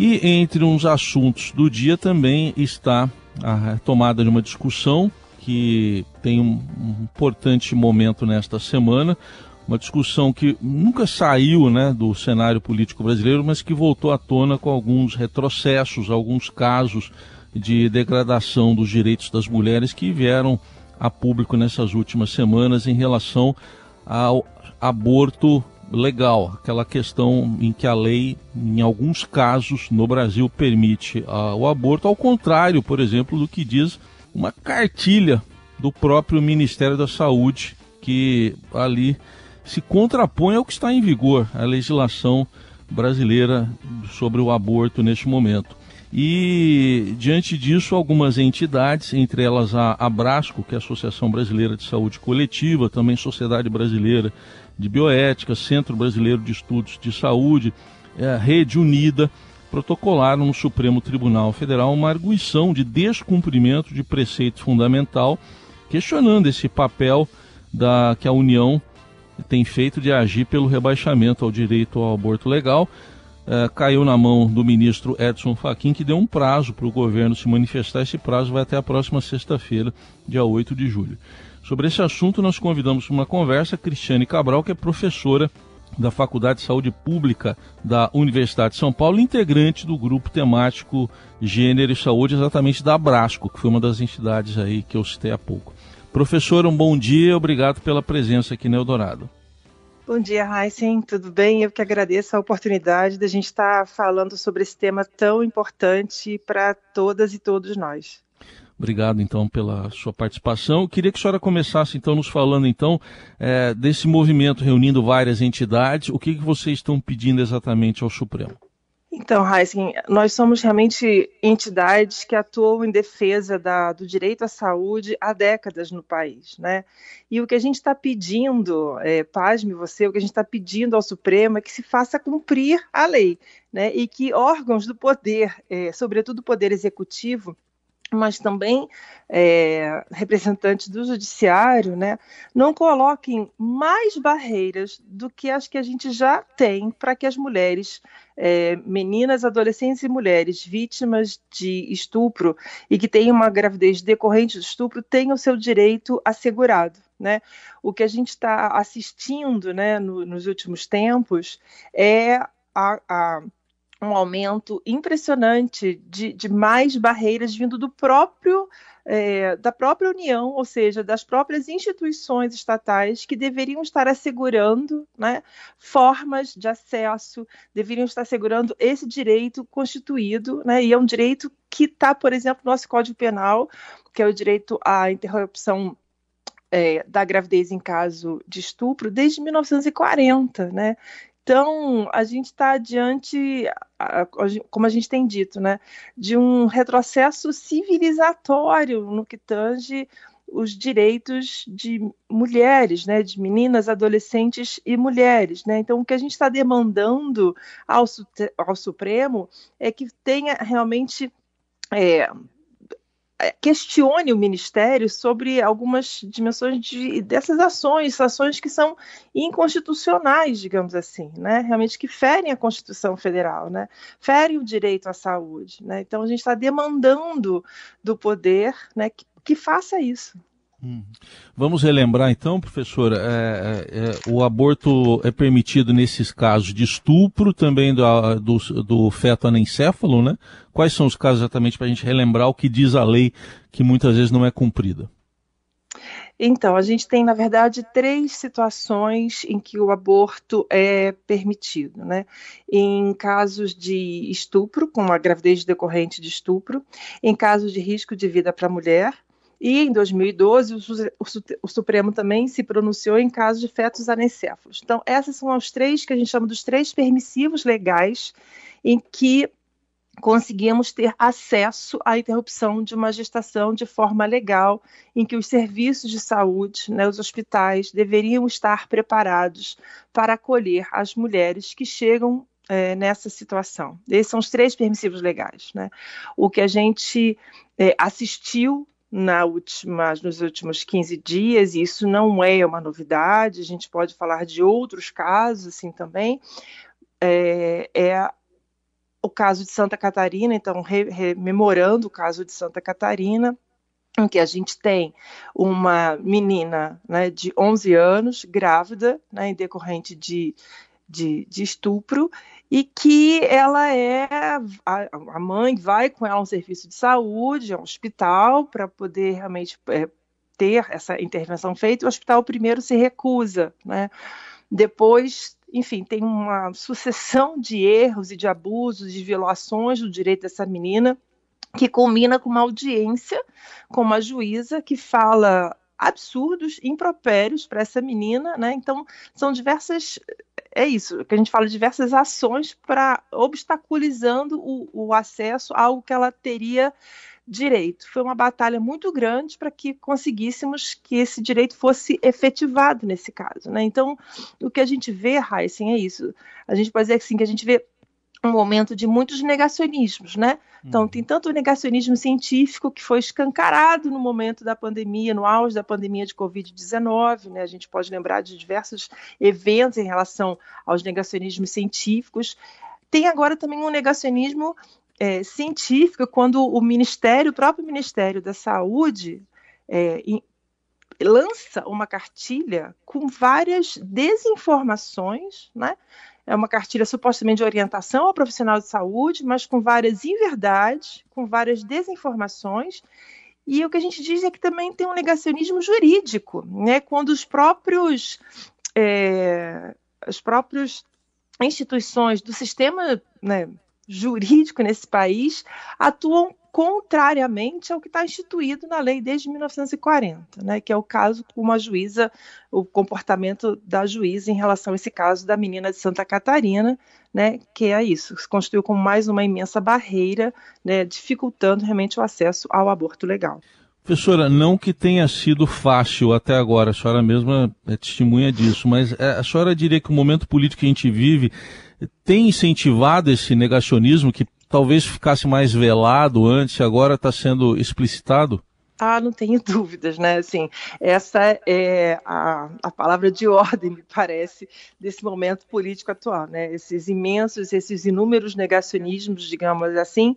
E entre uns assuntos do dia também está a tomada de uma discussão que tem um, importante momento nesta semana, uma discussão que nunca saiu né, do cenário político brasileiro, mas que voltou à tona com alguns retrocessos, alguns casos de degradação dos direitos das mulheres que vieram a público nessas últimas semanas em relação ao aborto legal, aquela questão em que a lei, em alguns casos no Brasil, permite uh, o aborto, ao contrário, por exemplo, do que diz uma cartilha do próprio Ministério da Saúde, que ali se contrapõe ao que está em vigor, a legislação brasileira sobre o aborto neste momento. E, diante disso, algumas entidades, entre elas a Abrasco, que é a Associação Brasileira de Saúde Coletiva, também Sociedade Brasileira de Bioética, Centro Brasileiro de Estudos de Saúde, é, Rede Unida, protocolaram no Supremo Tribunal Federal uma arguição de descumprimento de preceito fundamental, questionando esse papel da, que a União tem feito de agir pelo rebaixamento ao direito ao aborto legal. É, caiu na mão do ministro Edson Fachin, que deu um prazo para o governo se manifestar. Esse prazo vai até a próxima sexta-feira, dia 8 de julho. Sobre esse assunto, nós convidamos para uma conversa Cristiane Cabral, que é professora da Faculdade de Saúde Pública da Universidade de São Paulo, integrante do grupo temático Gênero e Saúde, exatamente da Abrasco, que foi uma das entidades aí que eu citei há pouco. Professora, um bom dia, obrigado pela presença aqui no Eldorado. Bom dia, Heisen, tudo bem? Eu que agradeço a oportunidade de a gente estar falando sobre esse tema tão importante para todas e todos nós. Obrigado, então, pela sua participação. Queria que a senhora começasse, então, nos falando, então, é, desse movimento reunindo várias entidades. O que, que vocês estão pedindo exatamente ao Supremo? Então, Heisen, nós somos realmente entidades que atuam em defesa da, do direito à saúde há décadas no país, né? E o que a gente está pedindo, é, pasme você, o que a gente está pedindo ao Supremo é que se faça cumprir a lei, né? E que órgãos do poder, é, sobretudo o poder executivo, mas também é, representantes do judiciário, né, não coloquem mais barreiras do que as que a gente já tem para que as mulheres, é, meninas, adolescentes e mulheres vítimas de estupro e que têm uma gravidez decorrente do estupro tenham o seu direito assegurado. Né? O que a gente está assistindo né, no, nos últimos tempos é a, a um aumento impressionante de, de mais barreiras vindo do próprio é, da própria União, ou seja, das próprias instituições estatais que deveriam estar assegurando né, formas de acesso, deveriam estar assegurando esse direito constituído, né, e é um direito que está, por exemplo, no nosso Código Penal, que é o direito à interrupção é, da gravidez em caso de estupro desde 1940, né? Então, a gente está diante, como a gente tem dito, né, de um retrocesso civilizatório no que tange os direitos de mulheres, né, de meninas, adolescentes e mulheres. Né? Então, o que a gente está demandando ao, ao Supremo é que tenha realmente é, questione o Ministério sobre algumas dimensões de, dessas ações, ações que são inconstitucionais, digamos assim, né? realmente que ferem a Constituição Federal, né? ferem o direito à saúde. Né? Então, a gente está demandando do poder né, que, que faça isso. Hum. Vamos relembrar então, professora, é, é, é, o aborto é permitido nesses casos de estupro, também do, do, do feto anencéfalo, né? Quais são os casos exatamente para a gente relembrar o que diz a lei que muitas vezes não é cumprida? Então, a gente tem, na verdade, três situações em que o aborto é permitido, né? Em casos de estupro, como a gravidez decorrente de estupro, em casos de risco de vida para a mulher, e em 2012, o, Supremo também se pronunciou em casos de fetos anencéfalos. Então, essas são os três que a gente chama dos três permissivos legais em que conseguimos ter acesso à interrupção de uma gestação de forma legal, em que os serviços de saúde, né, os hospitais, deveriam estar preparados para acolher as mulheres que chegam é, nessa situação. Esses são os três permissivos legais. Né? O que a gente é, assistiu na última, nos últimos 15 dias, e isso não é uma novidade, a gente pode falar de outros casos assim também, é, é o caso de Santa Catarina, então rememorando o caso de Santa Catarina, em que a gente tem uma menina né, de 11 anos, grávida, né, em decorrente de, de, de, estupro, e que ela é. A, a, mãe vai com ela a um serviço de saúde, a um hospital, para poder realmente é, ter essa intervenção feita, o hospital primeiro se recusa. Né? Depois enfim, tem uma sucessão de erros e de abusos, de violações do direito dessa menina, que culmina com uma audiência com uma juíza que fala absurdos, impropérios para essa menina, né? Então, são diversas é isso, que a gente fala diversas ações para obstaculizando o, o acesso a algo que ela teria direito. Foi uma batalha muito grande para que conseguíssemos que esse direito fosse efetivado nesse caso. Né? Então, o que a gente vê, Heisen, é isso. A gente pode dizer assim, que a gente vê um momento de muitos negacionismos, né? Então, uhum. tem tanto o negacionismo científico que foi escancarado no momento da pandemia, no auge da pandemia de Covid-19, né? A gente pode lembrar de diversos eventos em relação aos negacionismos científicos. Tem agora também um negacionismo é, científica quando o Ministério, o próprio Ministério da Saúde, é, em, lança uma cartilha com várias desinformações, né? É uma cartilha supostamente de orientação ao profissional de saúde, mas com várias inverdades, com várias desinformações. E o que a gente diz é que também tem um negacionismo jurídico, né? Quando os próprios é, as próprias instituições do sistema né, jurídico nesse país atuam contrariamente ao que está instituído na lei desde 1940, né, que é o caso com uma juíza, o comportamento da juíza em relação a esse caso da menina de Santa Catarina, né, que é isso, se constituiu como mais uma imensa barreira, né, dificultando realmente o acesso ao aborto legal. Professora, não que tenha sido fácil até agora, a senhora mesma é testemunha disso, mas é, a senhora diria que o momento político que a gente vive tem incentivado esse negacionismo que talvez ficasse mais velado antes agora está sendo explicitado? Ah, não tenho dúvidas, né? Assim, essa é a, a palavra de ordem, me parece, desse momento político atual, né? Esses imensos, esses inúmeros negacionismos, digamos assim,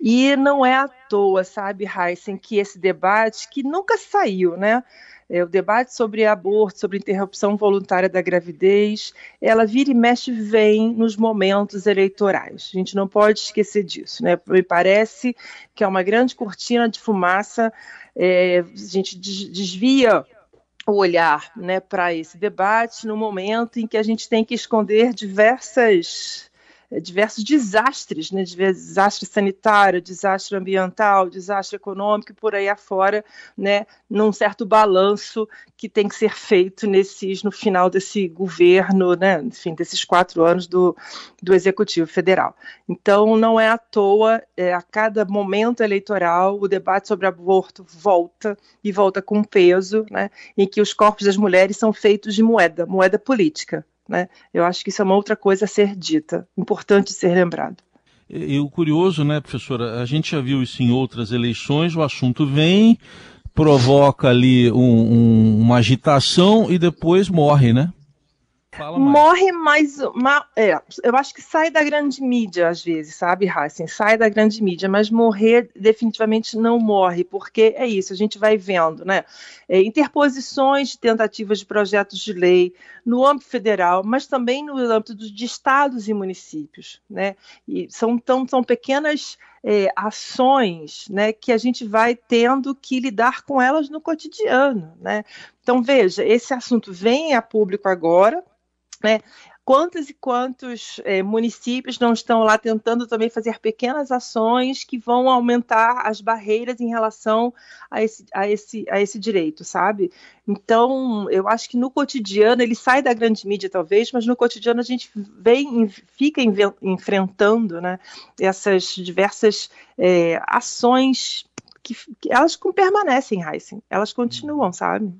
e não é à toa, sabe, Heisen, que esse debate, que nunca saiu, né? É, o debate sobre aborto, sobre interrupção voluntária da gravidez, ela vira e mexe vem nos momentos eleitorais. A gente não pode esquecer disso, né? Me parece que é uma grande cortina de fumaça. É, a gente desvia o olhar né, para esse debate no momento em que a gente tem que esconder diversas diversos desastres, né, desastre sanitário, desastre ambiental, desastre econômico e por aí afora, né, num certo balanço que tem que ser feito nesses, no final desse governo, né, enfim, desses quatro anos do, do Executivo Federal. Então, não é à toa, é, a cada momento eleitoral, o debate sobre aborto volta e volta com peso, né, em que os corpos das mulheres são feitos de moeda, moeda política. Né? Eu acho que isso é uma outra coisa a ser dita, importante ser lembrado. E, o curioso, né, professora, a gente já viu isso em outras eleições, o assunto vem, provoca ali um, um, uma agitação e depois morre, né? Fala. Morre mais. Uma, é, eu acho que sai da grande mídia às vezes, sabe, Heisen? Sai da grande mídia, mas morrer definitivamente não morre, porque é isso, a gente vai vendo, né? É, interposições de tentativas de projetos de lei no âmbito federal, mas também no âmbito de estados e municípios, né? E são, tão, são pequenas. É, ações né, que a gente vai tendo que lidar com elas no cotidiano. Né? Então, veja, esse assunto vem a público agora, né? Quantos e quantos é, municípios não estão lá tentando também fazer pequenas ações que vão aumentar as barreiras em relação a esse, a esse, a esse direito, sabe? Então, eu acho que no cotidiano, ele sai da grande mídia talvez, mas no cotidiano a gente vem, fica enfrentando né, essas diversas é, ações que, que, elas permanecem, Heisen, elas continuam, sabe?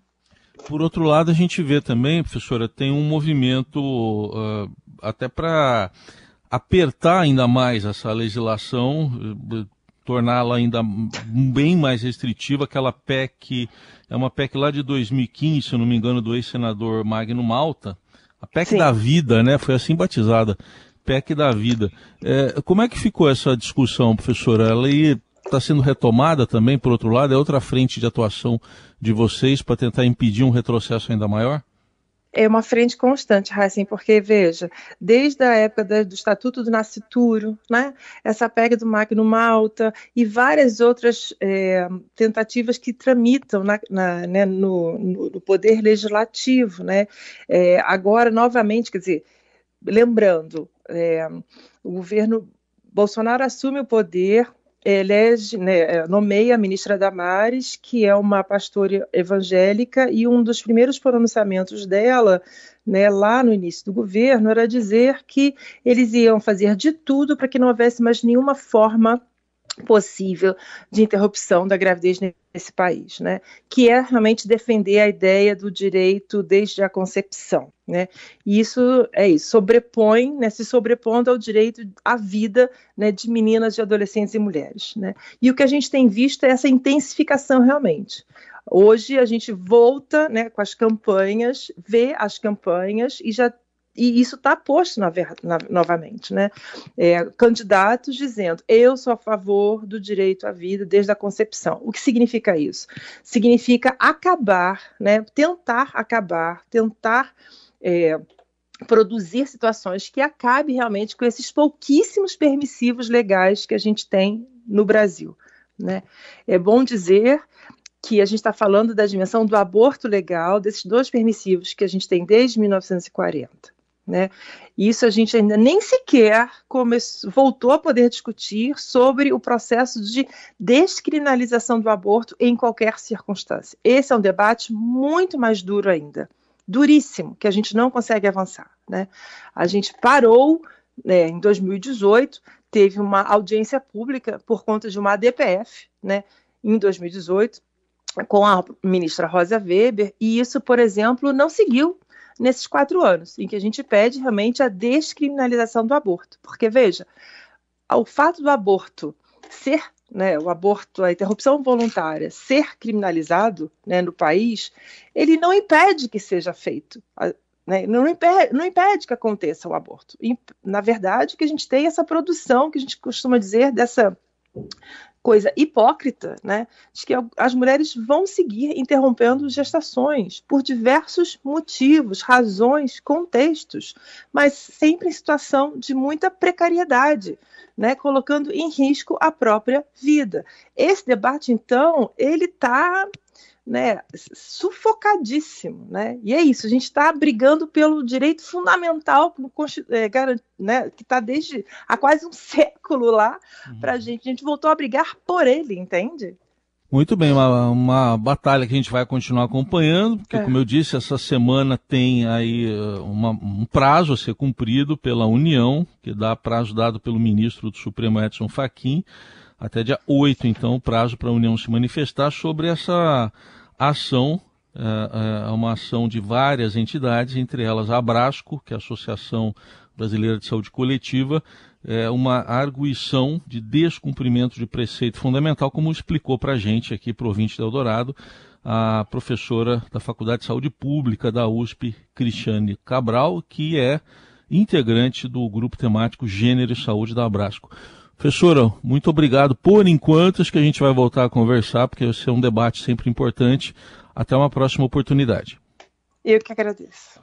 Por outro lado, a gente vê também, professora, tem um movimento uh, até para apertar ainda mais essa legislação, uh, torná-la ainda bem mais restritiva. Aquela PEC, é uma PEC lá de 2015, se não me engano, do ex-senador Magno Malta. A PEC Sim. da vida, né? Foi assim batizada PEC da vida. É, como é que ficou essa discussão, professora? Ela está sendo retomada também, por outro lado? É outra frente de atuação de vocês para tentar impedir um retrocesso ainda maior? é uma frente constante, Heisen, porque, veja, desde a época da, do Estatuto do Nascituro, né, essa pega do Magno Malta e várias outras é, tentativas que tramitam na, na, né, no, no, Poder Legislativo. Né, é, agora, novamente, quer dizer, lembrando, é, o governo Bolsonaro assume o poder elege, né, é, nomeia a ministra Damares, que é uma pastora evangélica, e um dos primeiros pronunciamentos dela, né, lá no início do governo, era dizer que eles iam fazer de tudo para que não houvesse mais nenhuma forma possível de interrupção da gravidez nesse país, né? Que é realmente defender a ideia do direito desde a concepção, né? E isso é isso, sobrepõe, né, se sobrepondo ao direito à vida, né, de meninas, de adolescentes e mulheres, né? E o que a gente tem visto é essa intensificação realmente. Hoje a gente volta, né, com as campanhas, vê as campanhas e já e isso está posto na, na, novamente, né? É, candidatos dizendo eu sou a favor do direito à vida desde a concepção. O que significa isso? Significa acabar, né? Tentar acabar, tentar é, produzir situações que acabe realmente com esses pouquíssimos permissivos legais que a gente tem no Brasil. Né? É bom dizer que a gente está falando da dimensão do aborto legal, desses dois permissivos que a gente tem desde 1940. Né? Isso a gente ainda nem sequer voltou a poder discutir sobre o processo de descriminalização do aborto em qualquer circunstância. Esse é um debate muito mais duro ainda, duríssimo, que a gente não consegue avançar. Né? A gente parou né, em 2018, teve uma audiência pública por conta de uma ADPF, né, em 2018, com a ministra Rosa Weber, e isso, por exemplo, não seguiu nesses quatro anos, em que a gente pede realmente a descriminalização do aborto. Porque, veja, o fato do aborto ser, né, o aborto, a interrupção voluntária ser criminalizado né, no país, ele não impede que seja feito. Né, não, impede, não impede que aconteça o aborto. Na verdade, que a gente tem essa produção, que a gente costuma dizer, dessa coisa hipócrita, né, de que as mulheres vão seguir interrompendo gestações por diversos motivos, razões, contextos, mas sempre em situação de muita precariedade, né, colocando em risco a própria vida. Esse debate, então, ele está né, sufocadíssimo, né? E é isso, a gente está brigando pelo direito fundamental é, né, que está desde há quase um século lá uhum. para a gente. A gente voltou a brigar por ele, entende? Muito bem, uma, uma batalha que a gente vai continuar acompanhando, porque, é. como eu disse, essa semana tem aí uh, uma, um prazo a ser cumprido pela União, que dá prazo dado pelo ministro do Supremo Edson Fachin, até dia 8, então, prazo para a União se manifestar sobre essa ação, é, é uma ação de várias entidades, entre elas a Abrasco, que é a Associação Brasileira de Saúde Coletiva, é uma arguição de descumprimento de preceito fundamental, como explicou para a gente aqui, ouvinte de Eldorado, a professora da Faculdade de Saúde Pública da USP, Cristiane Cabral, que é integrante do grupo temático Gênero e Saúde da Abrasco. Professora, muito obrigado por enquanto. Acho que a gente vai voltar a conversar, porque esse é um debate sempre importante. Até uma próxima oportunidade. Eu que agradeço.